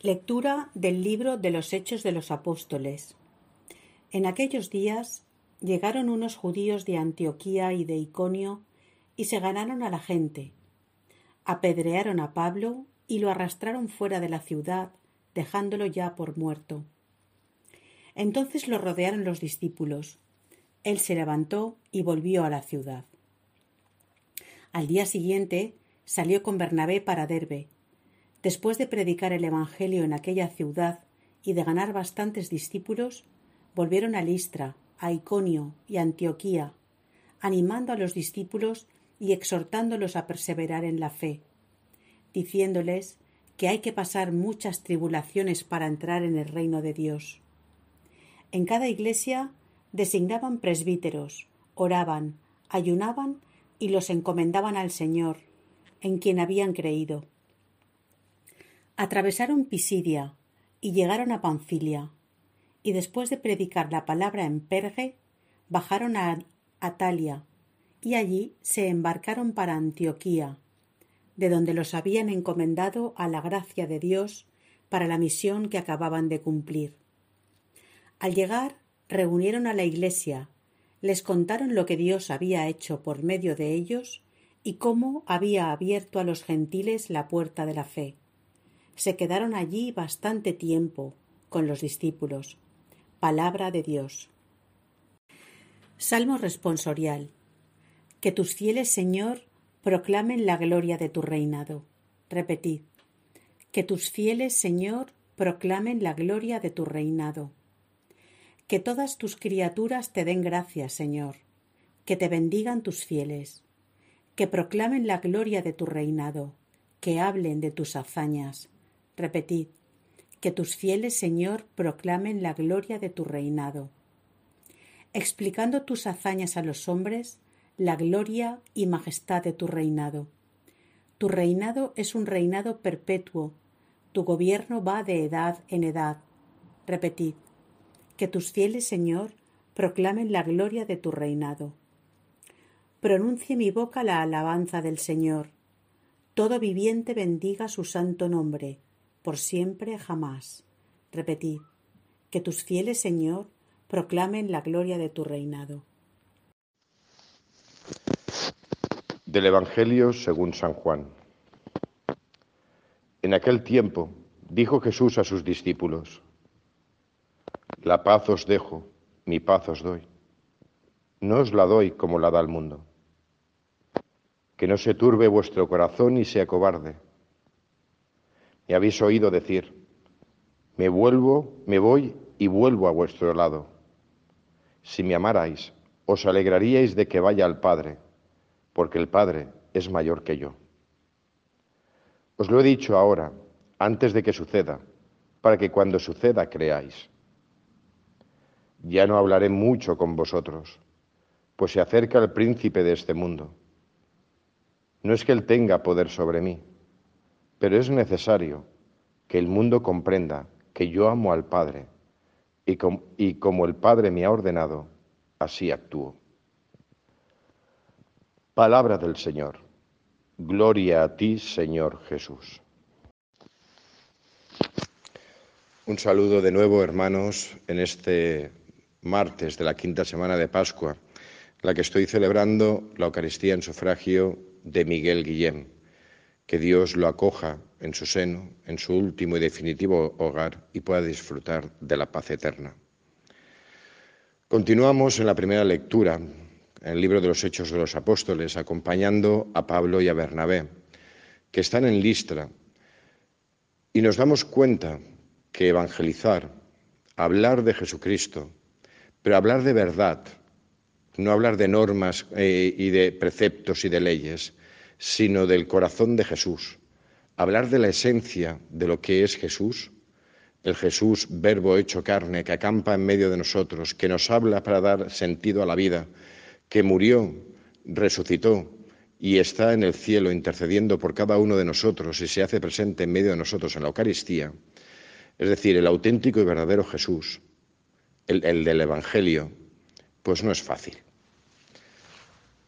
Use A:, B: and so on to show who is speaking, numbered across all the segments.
A: Lectura del libro de los Hechos de los Apóstoles. En aquellos días llegaron unos judíos de Antioquía y de Iconio y se ganaron a la gente. Apedrearon a Pablo y lo arrastraron fuera de la ciudad, dejándolo ya por muerto. Entonces lo rodearon los discípulos. Él se levantó y volvió a la ciudad. Al día siguiente salió con Bernabé para Derbe Después de predicar el Evangelio en aquella ciudad y de ganar bastantes discípulos, volvieron a Listra, a Iconio y Antioquía, animando a los discípulos y exhortándolos a perseverar en la fe, diciéndoles que hay que pasar muchas tribulaciones para entrar en el reino de Dios. En cada iglesia designaban presbíteros, oraban, ayunaban y los encomendaban al Señor, en quien habían creído. Atravesaron Pisidia y llegaron a Panfilia, y después de predicar la palabra en Perge, bajaron a Atalia, y allí se embarcaron para Antioquía, de donde los habían encomendado a la gracia de Dios para la misión que acababan de cumplir. Al llegar, reunieron a la iglesia, les contaron lo que Dios había hecho por medio de ellos y cómo había abierto a los gentiles la puerta de la fe se quedaron allí bastante tiempo con los discípulos. Palabra de Dios. Salmo responsorial. Que tus fieles, Señor, proclamen la gloria de tu reinado. Repetid. Que tus fieles, Señor, proclamen la gloria de tu reinado. Que todas tus criaturas te den gracias, Señor. Que te bendigan tus fieles. Que proclamen la gloria de tu reinado. Que hablen de tus hazañas Repetid, que tus fieles, Señor, proclamen la gloria de tu reinado. Explicando tus hazañas a los hombres, la gloria y majestad de tu reinado. Tu reinado es un reinado perpetuo, tu gobierno va de edad en edad. Repetid, que tus fieles, Señor, proclamen la gloria de tu reinado. Pronuncie mi boca la alabanza del Señor. Todo viviente bendiga su santo nombre por siempre jamás. Repetid, que tus fieles, Señor, proclamen la gloria de tu reinado.
B: Del Evangelio según San Juan. En aquel tiempo dijo Jesús a sus discípulos, La paz os dejo, mi paz os doy. No os la doy como la da el mundo. Que no se turbe vuestro corazón y sea cobarde me habéis oído decir, me vuelvo, me voy y vuelvo a vuestro lado. Si me amarais, os alegraríais de que vaya al Padre, porque el Padre es mayor que yo. Os lo he dicho ahora, antes de que suceda, para que cuando suceda creáis. Ya no hablaré mucho con vosotros, pues se acerca el príncipe de este mundo. No es que él tenga poder sobre mí, pero es necesario que el mundo comprenda que yo amo al Padre y, como el Padre me ha ordenado, así actúo. Palabra del Señor. Gloria a ti, Señor Jesús. Un saludo de nuevo, hermanos, en este martes de la quinta semana de Pascua, la que estoy celebrando la Eucaristía en sufragio de Miguel Guillén que Dios lo acoja en su seno, en su último y definitivo hogar y pueda disfrutar de la paz eterna. Continuamos en la primera lectura, en el libro de los Hechos de los Apóstoles, acompañando a Pablo y a Bernabé, que están en Listra, y nos damos cuenta que evangelizar, hablar de Jesucristo, pero hablar de verdad, no hablar de normas eh, y de preceptos y de leyes, sino del corazón de Jesús. Hablar de la esencia de lo que es Jesús, el Jesús verbo hecho carne, que acampa en medio de nosotros, que nos habla para dar sentido a la vida, que murió, resucitó y está en el cielo intercediendo por cada uno de nosotros y se hace presente en medio de nosotros en la Eucaristía, es decir, el auténtico y verdadero Jesús, el, del Evangelio, pues no es fácil.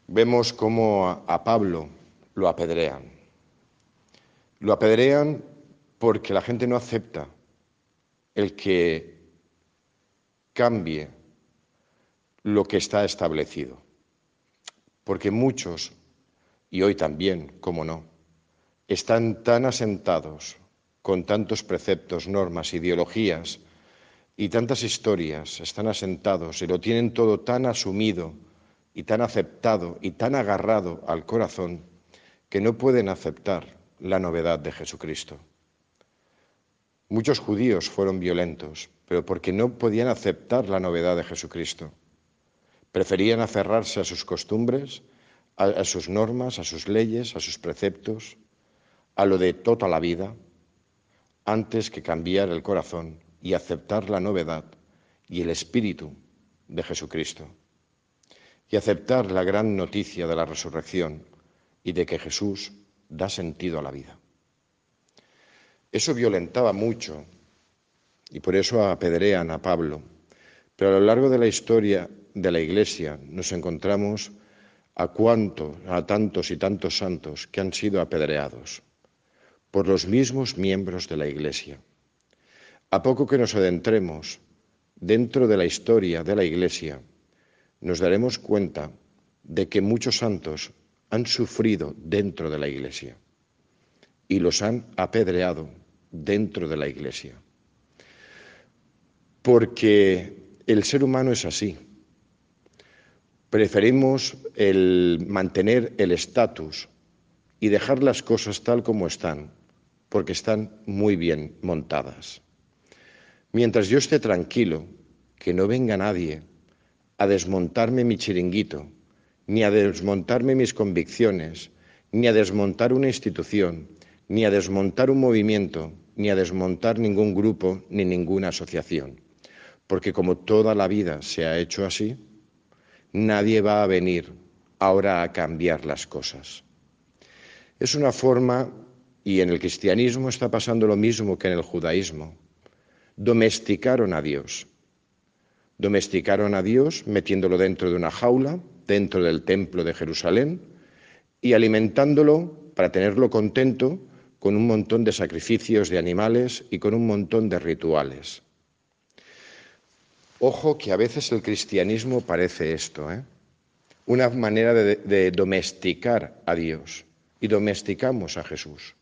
B: Vemos cómo a Pablo lo apedrean. Lo apedrean porque la gente no acepta el que cambie lo que está establecido. Porque muchos, y hoy también, como no, están tan asentados con tantos preceptos, normas, ideologías y tantas historias, están asentados y lo tienen todo tan asumido y tan aceptado y tan agarrado al corazón que no pueden aceptar la novedad de Jesucristo. Muchos judíos fueron violentos, pero porque no podían aceptar la novedad de Jesucristo. Preferían aferrarse a sus costumbres, a, sus normas, a sus leyes, a sus preceptos, a lo de toda la vida, antes que cambiar el corazón y aceptar la novedad y el espíritu de Jesucristo. Y aceptar la gran noticia de la resurrección y de que Jesús da sentido a la vida. Eso violentaba mucho y por eso apedrean a Pablo. Pero a lo largo de la historia de la Iglesia nos encontramos a a tantos y tantos santos que han sido apedreados por los mismos miembros de la Iglesia. A poco que nos adentremos dentro de la historia de la Iglesia, nos daremos cuenta de que muchos santos han sufrido dentro de la Iglesia y los han apedreado dentro de la Iglesia. Porque el ser humano es así. Preferimos el mantener el estatus y dejar las cosas tal como están, porque están muy bien montadas. Mientras yo esté tranquilo, que no venga nadie a desmontarme mi chiringuito, ni a desmontarme mis convicciones, ni a desmontar una institución, ni a desmontar un movimiento, ni a desmontar ningún grupo, ni ninguna asociación. Porque como toda la vida se ha hecho así, nadie va a venir ahora a cambiar las cosas. Es una forma, y en el cristianismo está pasando lo mismo que en el judaísmo, domesticaron a Dios. Domesticaron a Dios metiéndolo dentro de una jaula, dentro del templo de Jerusalén, y alimentándolo para tenerlo contento con un montón de sacrificios de animales y con un montón de rituales. Ojo que a veces el cristianismo parece esto, ¿eh? una manera de, de domesticar a Dios y domesticamos a Jesús.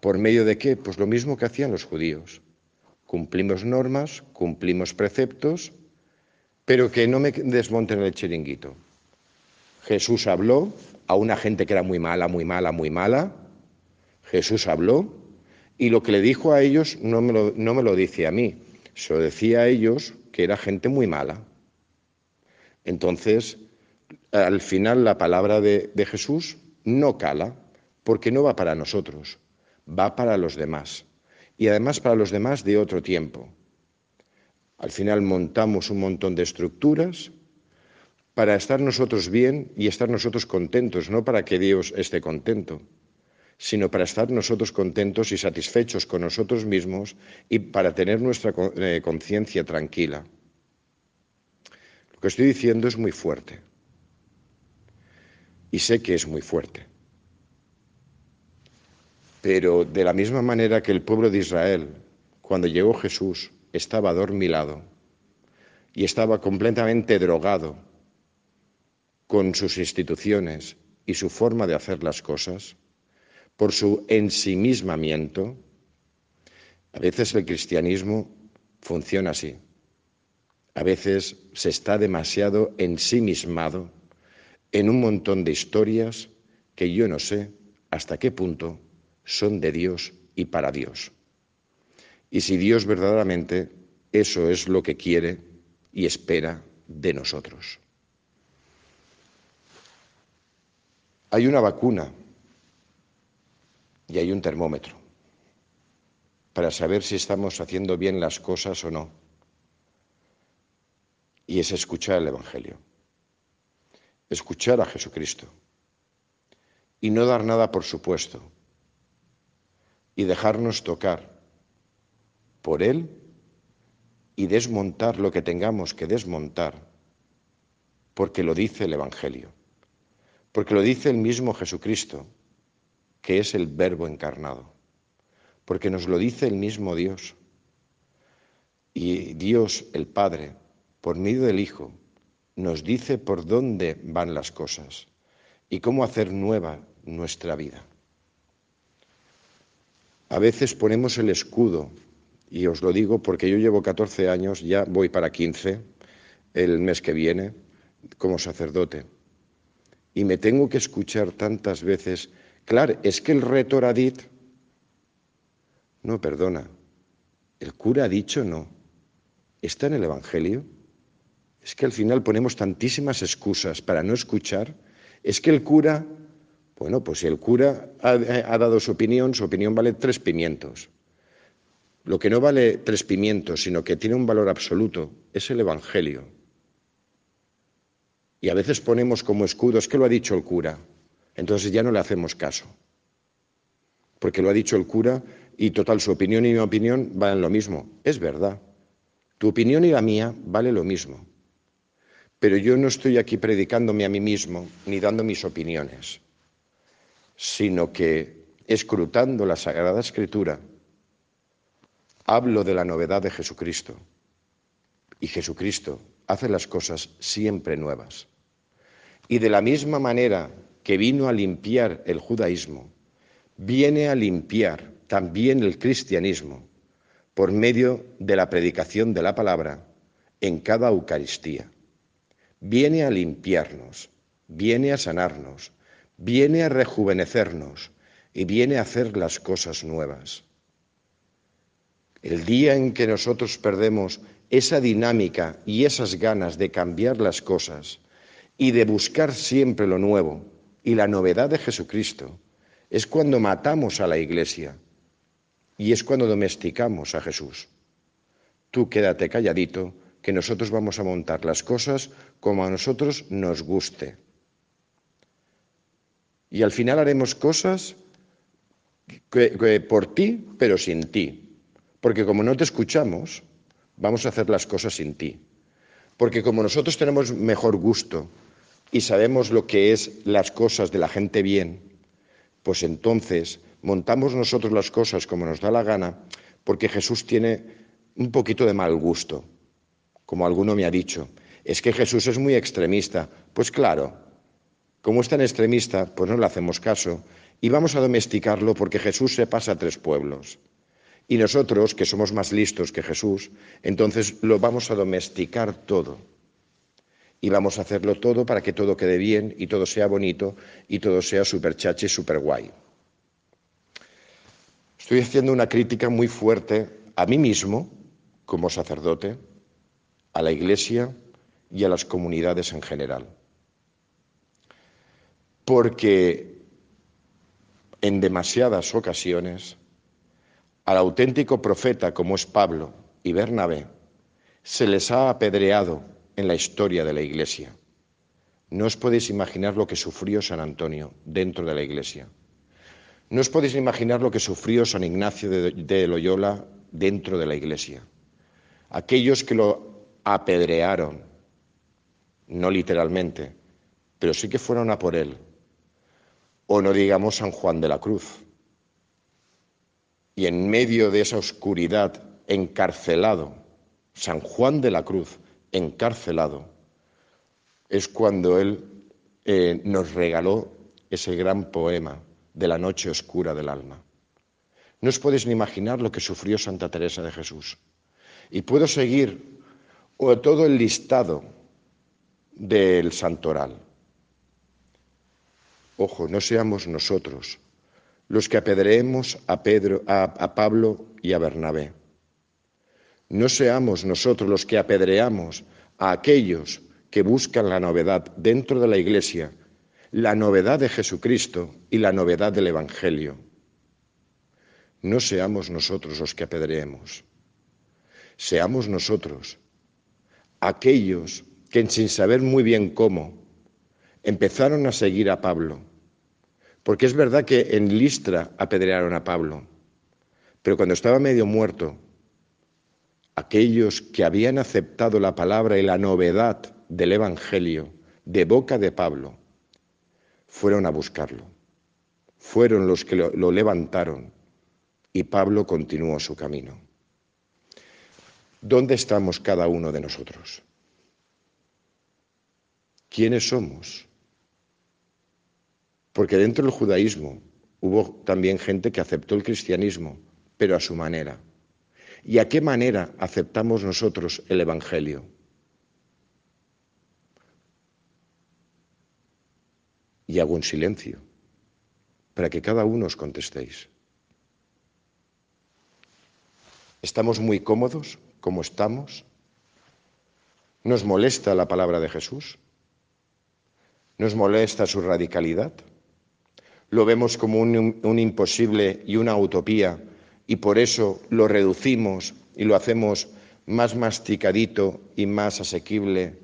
B: ¿Por medio de qué? Pues lo mismo que hacían los judíos. Cumplimos normas, cumplimos preceptos, pero que no me desmonten el chiringuito. Jesús habló a una gente que era muy mala, muy mala, muy mala. Jesús habló y lo que le dijo a ellos no me lo, dice a mí, se lo decía a ellos que era gente muy mala. Entonces, al final la palabra de Jesús no cala, porque no va para nosotros, va para los demás. Y además para los demás de otro tiempo. Al final montamos un montón de estructuras para estar nosotros bien y estar nosotros contentos, no para que Dios esté contento, sino para estar nosotros contentos y satisfechos con nosotros mismos y para tener nuestra eh, conciencia tranquila. Lo que estoy diciendo es muy fuerte. Y sé que es muy fuerte. Pero de la misma manera que el pueblo de Israel, cuando llegó Jesús, estaba adormilado y estaba completamente drogado con sus instituciones y su forma de hacer las cosas, por su ensimismamiento, a veces el cristianismo funciona así. A veces se está demasiado ensimismado en un montón de historias que yo no sé hasta qué punto son de Dios y para Dios. Y si Dios verdaderamente eso es lo que quiere y espera de nosotros. Hay una vacuna y hay un termómetro para saber si estamos haciendo bien las cosas o no. Y es escuchar el Evangelio, escuchar a Jesucristo y no dar nada por supuesto y dejarnos tocar por Él y desmontar lo que tengamos que desmontar, porque lo dice el Evangelio, porque lo dice el mismo Jesucristo, que es el Verbo encarnado. porque nos lo dice el mismo Dios. Y Dios, el Padre, por medio del Hijo, nos dice por dónde van las cosas y cómo hacer nueva nuestra vida. A veces ponemos el escudo, y os lo digo porque yo llevo 14 años, ya voy para 15 el mes que viene como sacerdote, y me tengo que escuchar tantas veces, claro, es que el retor ha dicho, no, perdona, el cura ha dicho no, está en el Evangelio. Es que al final ponemos tantísimas excusas para no escuchar. Es que el cura, bueno, pues si el cura ha, ha, dado su opinión, su opinión vale tres pimientos. Lo que no vale tres pimientos, sino que tiene un valor absoluto, es el Evangelio. Y a veces ponemos como escudo, es que lo ha dicho el cura. Entonces ya no le hacemos caso. Porque lo ha dicho el cura y total, su opinión y mi opinión valen lo mismo. Es verdad. Tu opinión y la mía vale lo mismo. Pero yo no estoy aquí predicándome a mí mismo ni dando mis opiniones, sino que escrutando la Sagrada Escritura, hablo de la novedad de Jesucristo. Y Jesucristo hace las cosas siempre nuevas. Y de la misma manera que vino a limpiar el judaísmo, viene a limpiar también el cristianismo por medio de la predicación de la palabra en cada Eucaristía. Viene a limpiarnos, viene a sanarnos, viene a rejuvenecernos y viene a hacer las cosas nuevas. El día en que nosotros perdemos esa dinámica y esas ganas de cambiar las cosas y de buscar siempre lo nuevo y la novedad de Jesucristo, es cuando matamos a la Iglesia y es cuando domesticamos a Jesús. Tú quédate calladito, que nosotros vamos a montar las cosas como a nosotros nos guste. Y al final haremos cosas por ti, pero sin ti. Porque como no te escuchamos, vamos a hacer las cosas sin ti. Porque como nosotros tenemos mejor gusto y sabemos lo que es las cosas de la gente bien, pues entonces montamos nosotros las cosas como nos da la gana, porque Jesús tiene un poquito de mal gusto, como alguno me ha dicho. Es que Jesús es muy extremista. Pues claro, como es tan extremista, pues no le hacemos caso y vamos a domesticarlo porque Jesús se pasa a tres pueblos. Y nosotros, que somos más listos que Jesús, entonces lo vamos a domesticar todo. Y vamos a hacerlo todo para que todo quede bien y todo sea bonito y todo sea súper chache, súper guay. Estoy haciendo una crítica muy fuerte a mí mismo, como sacerdote, a la Iglesia y a las comunidades en general. Porque en demasiadas ocasiones al auténtico profeta como es Pablo y Bernabé se les ha apedreado en la historia de la Iglesia. No os podéis imaginar lo que sufrió San Antonio dentro de la Iglesia. No os podéis imaginar lo que sufrió San Ignacio de, Loyola dentro de la iglesia. Aquellos que lo apedrearon, no literalmente, pero sí que fueron a por él. O no digamos San Juan de la Cruz. Y en medio de esa oscuridad, encarcelado, San Juan de la Cruz, encarcelado, es cuando él eh, nos regaló ese gran poema de la noche oscura del alma. No os podéis ni imaginar lo que sufrió Santa Teresa de Jesús. Y puedo seguir todo el listado del santoral. Ojo, no seamos nosotros los que apedreemos a, Pedro, a, Pablo y a Bernabé. No seamos nosotros los que apedreamos a aquellos que buscan la novedad dentro de la Iglesia la novedad de Jesucristo y la novedad del Evangelio. No seamos nosotros los que apedreemos, seamos nosotros aquellos que sin saber muy bien cómo empezaron a seguir a Pablo. Porque es verdad que en Listra apedrearon a Pablo, pero cuando estaba medio muerto, aquellos que habían aceptado la palabra y la novedad del Evangelio de boca de Pablo, fueron a buscarlo. Fueron los que lo, levantaron Y Pablo continuó su camino. ¿Dónde estamos cada uno de nosotros? ¿Quiénes somos? Porque dentro del judaísmo hubo también gente que aceptó el cristianismo, pero a su manera. ¿Y a qué manera aceptamos nosotros el Evangelio? Y hago un silencio para que cada uno os contestéis. ¿Estamos muy cómodos como estamos? ¿Nos molesta la palabra de Jesús? ¿Nos molesta su radicalidad? ¿Lo vemos como un, imposible y una utopía y por eso lo reducimos y lo hacemos más masticadito y más asequible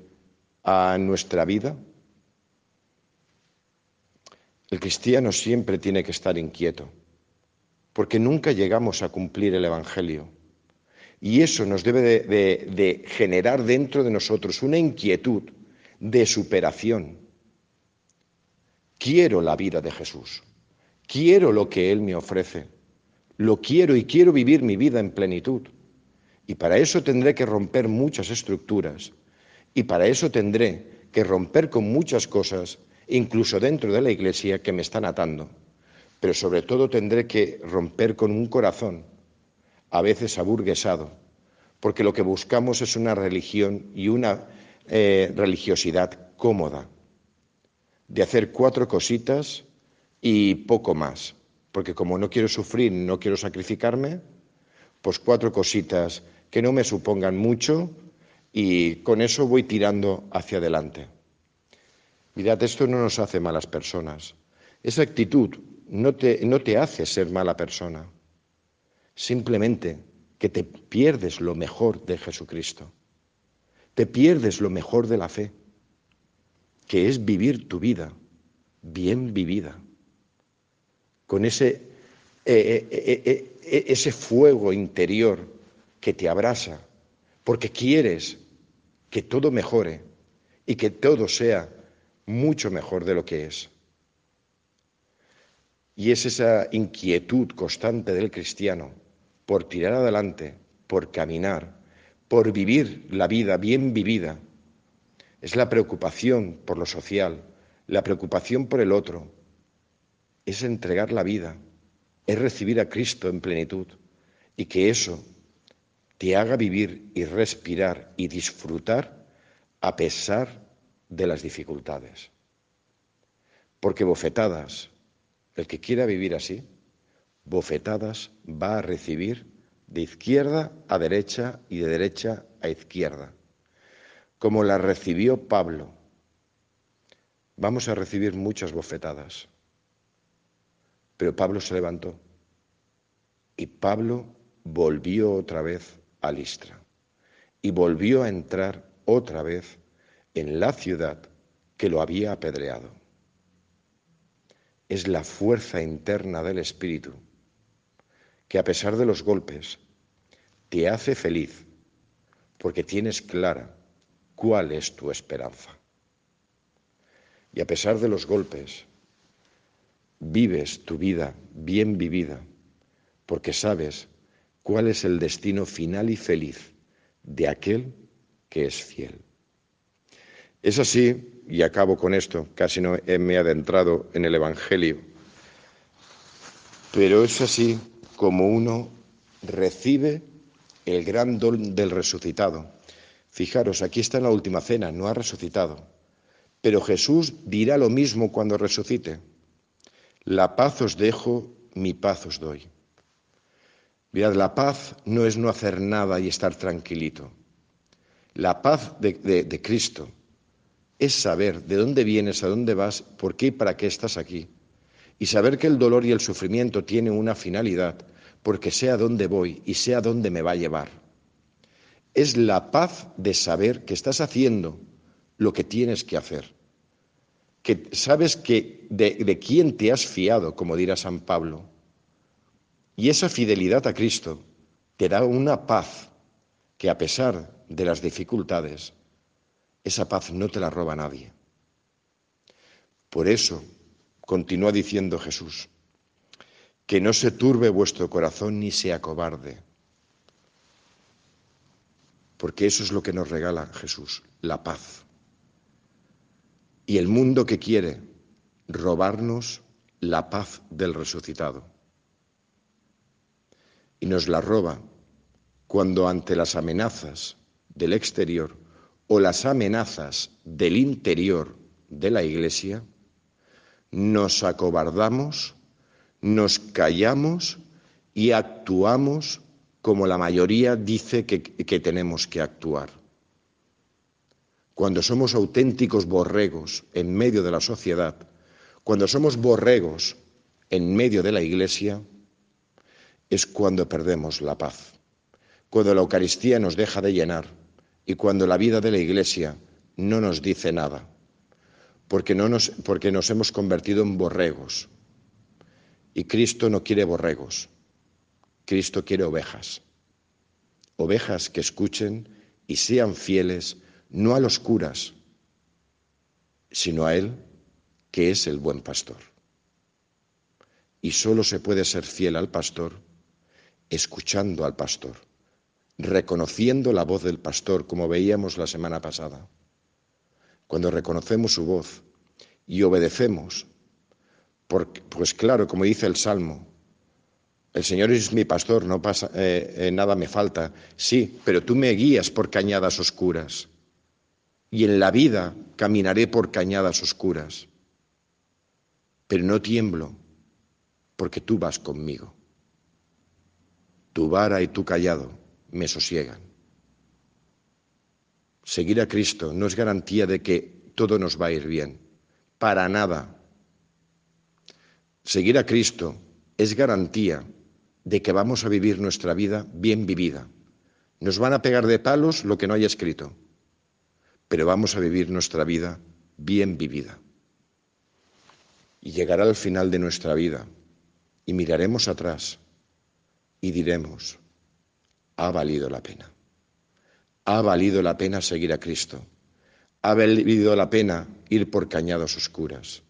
B: a nuestra vida? El cristiano siempre tiene que estar inquieto, porque nunca llegamos a cumplir el Evangelio. Y eso nos debe de, de, generar dentro de nosotros una inquietud de superación. Quiero la vida de Jesús, quiero lo que Él me ofrece, lo quiero y quiero vivir mi vida en plenitud. Y para eso tendré que romper muchas estructuras y para eso tendré que romper con muchas cosas, incluso dentro de la iglesia, que me están atando. Pero sobre todo tendré que romper con un corazón, a veces aburguesado, porque lo que buscamos es una religión y una eh, religiosidad cómoda, de hacer cuatro cositas y poco más porque como no quiero sufrir, no quiero sacrificarme, pues cuatro cositas que no me supongan mucho y con eso voy tirando hacia adelante. Mirad, esto no nos hace malas personas. Esa actitud no te, no te hace ser mala persona. Simplemente que te pierdes lo mejor de Jesucristo. Te pierdes lo mejor de la fe, que es vivir tu vida bien vivida con ese, eh, eh, eh, ese fuego interior que te abrasa, porque quieres que todo mejore y que todo sea mucho mejor de lo que es. Y es esa inquietud constante del cristiano por tirar adelante, por caminar, por vivir la vida bien vivida. Es la preocupación por lo social, la preocupación por el otro, es entregar la vida, es recibir a Cristo en plenitud y que eso te haga vivir y respirar y disfrutar a pesar de las dificultades. Porque bofetadas, el que quiera vivir así, bofetadas va a recibir de izquierda a derecha y de derecha a izquierda, como la recibió Pablo. Vamos a recibir muchas bofetadas pero Pablo se levantó y Pablo volvió otra vez a Listra y volvió a entrar otra vez en la ciudad que lo había apedreado. Es la fuerza interna del Espíritu que a pesar de los golpes te hace feliz porque tienes clara cuál es tu esperanza. Y a pesar de los golpes vives tu vida bien vivida, porque sabes cuál es el destino final y feliz de aquel que es fiel. Es así, y acabo con esto, casi no me he adentrado en el Evangelio, pero es así como uno recibe el gran don del resucitado. Fijaros, aquí está en la última cena, no ha resucitado, pero Jesús dirá lo mismo cuando resucite. La paz os dejo, mi paz os doy. Mirad, la paz no es no hacer nada y estar tranquilito. La paz de, Cristo es saber de dónde vienes, a dónde vas, por qué y para qué estás aquí. Y saber que el dolor y el sufrimiento tienen una finalidad, porque sé a dónde voy y sé a dónde me va a llevar. Es la paz de saber que estás haciendo lo que tienes que hacer que sabes que de, de quién te has fiado, como dirá San Pablo. Y esa fidelidad a Cristo te da una paz que a pesar de las dificultades, esa paz no te la roba nadie. Por eso, continúa diciendo Jesús, que no se turbe vuestro corazón ni se acobarde. Porque eso es lo que nos regala Jesús, la paz. Y el mundo que quiere robarnos la paz del resucitado. Y nos la roba cuando ante las amenazas del exterior o las amenazas del interior de la Iglesia, nos acobardamos, nos callamos y actuamos como la mayoría dice que, tenemos que actuar. Cuando somos auténticos borregos en medio de la sociedad, cuando somos borregos en medio de la Iglesia, es cuando perdemos la paz, cuando la Eucaristía nos deja de llenar y cuando la vida de la Iglesia no nos dice nada porque, no nos, porque nos hemos convertido en borregos. Y Cristo no quiere borregos, Cristo quiere ovejas. Ovejas que escuchen y sean fieles no a los curas, sino a Él, que es el buen pastor. Y solo se puede ser fiel al pastor escuchando al pastor, reconociendo la voz del pastor, como veíamos la semana pasada cuando reconocemos su voz y obedecemos, pues claro, como dice el Salmo, el Señor es mi pastor, no pasa, eh, eh, nada me falta. Sí, pero tú me guías por cañadas oscuras. Y en la vida caminaré por cañadas oscuras. Pero no tiemblo, porque tú vas conmigo. Tu vara y tu callado me sosiegan. Seguir a Cristo no es garantía de que todo nos va a ir bien, para nada. Seguir a Cristo es garantía de que vamos a vivir nuestra vida bien vivida. Nos van a pegar de palos lo que no haya escrito, pero vamos a vivir nuestra vida bien vivida. Y llegará al final de nuestra vida y miraremos atrás y diremos, ha valido la pena ha valido la pena seguir a Cristo. Ha valido la pena ir por cañados oscuras.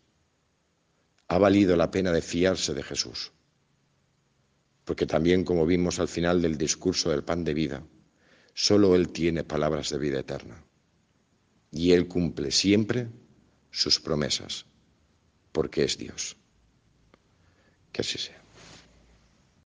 B: Ha valido la pena de fiarse de Jesús. Porque también, como vimos al final del discurso del pan de vida, solo Él tiene palabras de vida eterna. Y Él cumple siempre sus promesas, porque es Dios. Que así sea.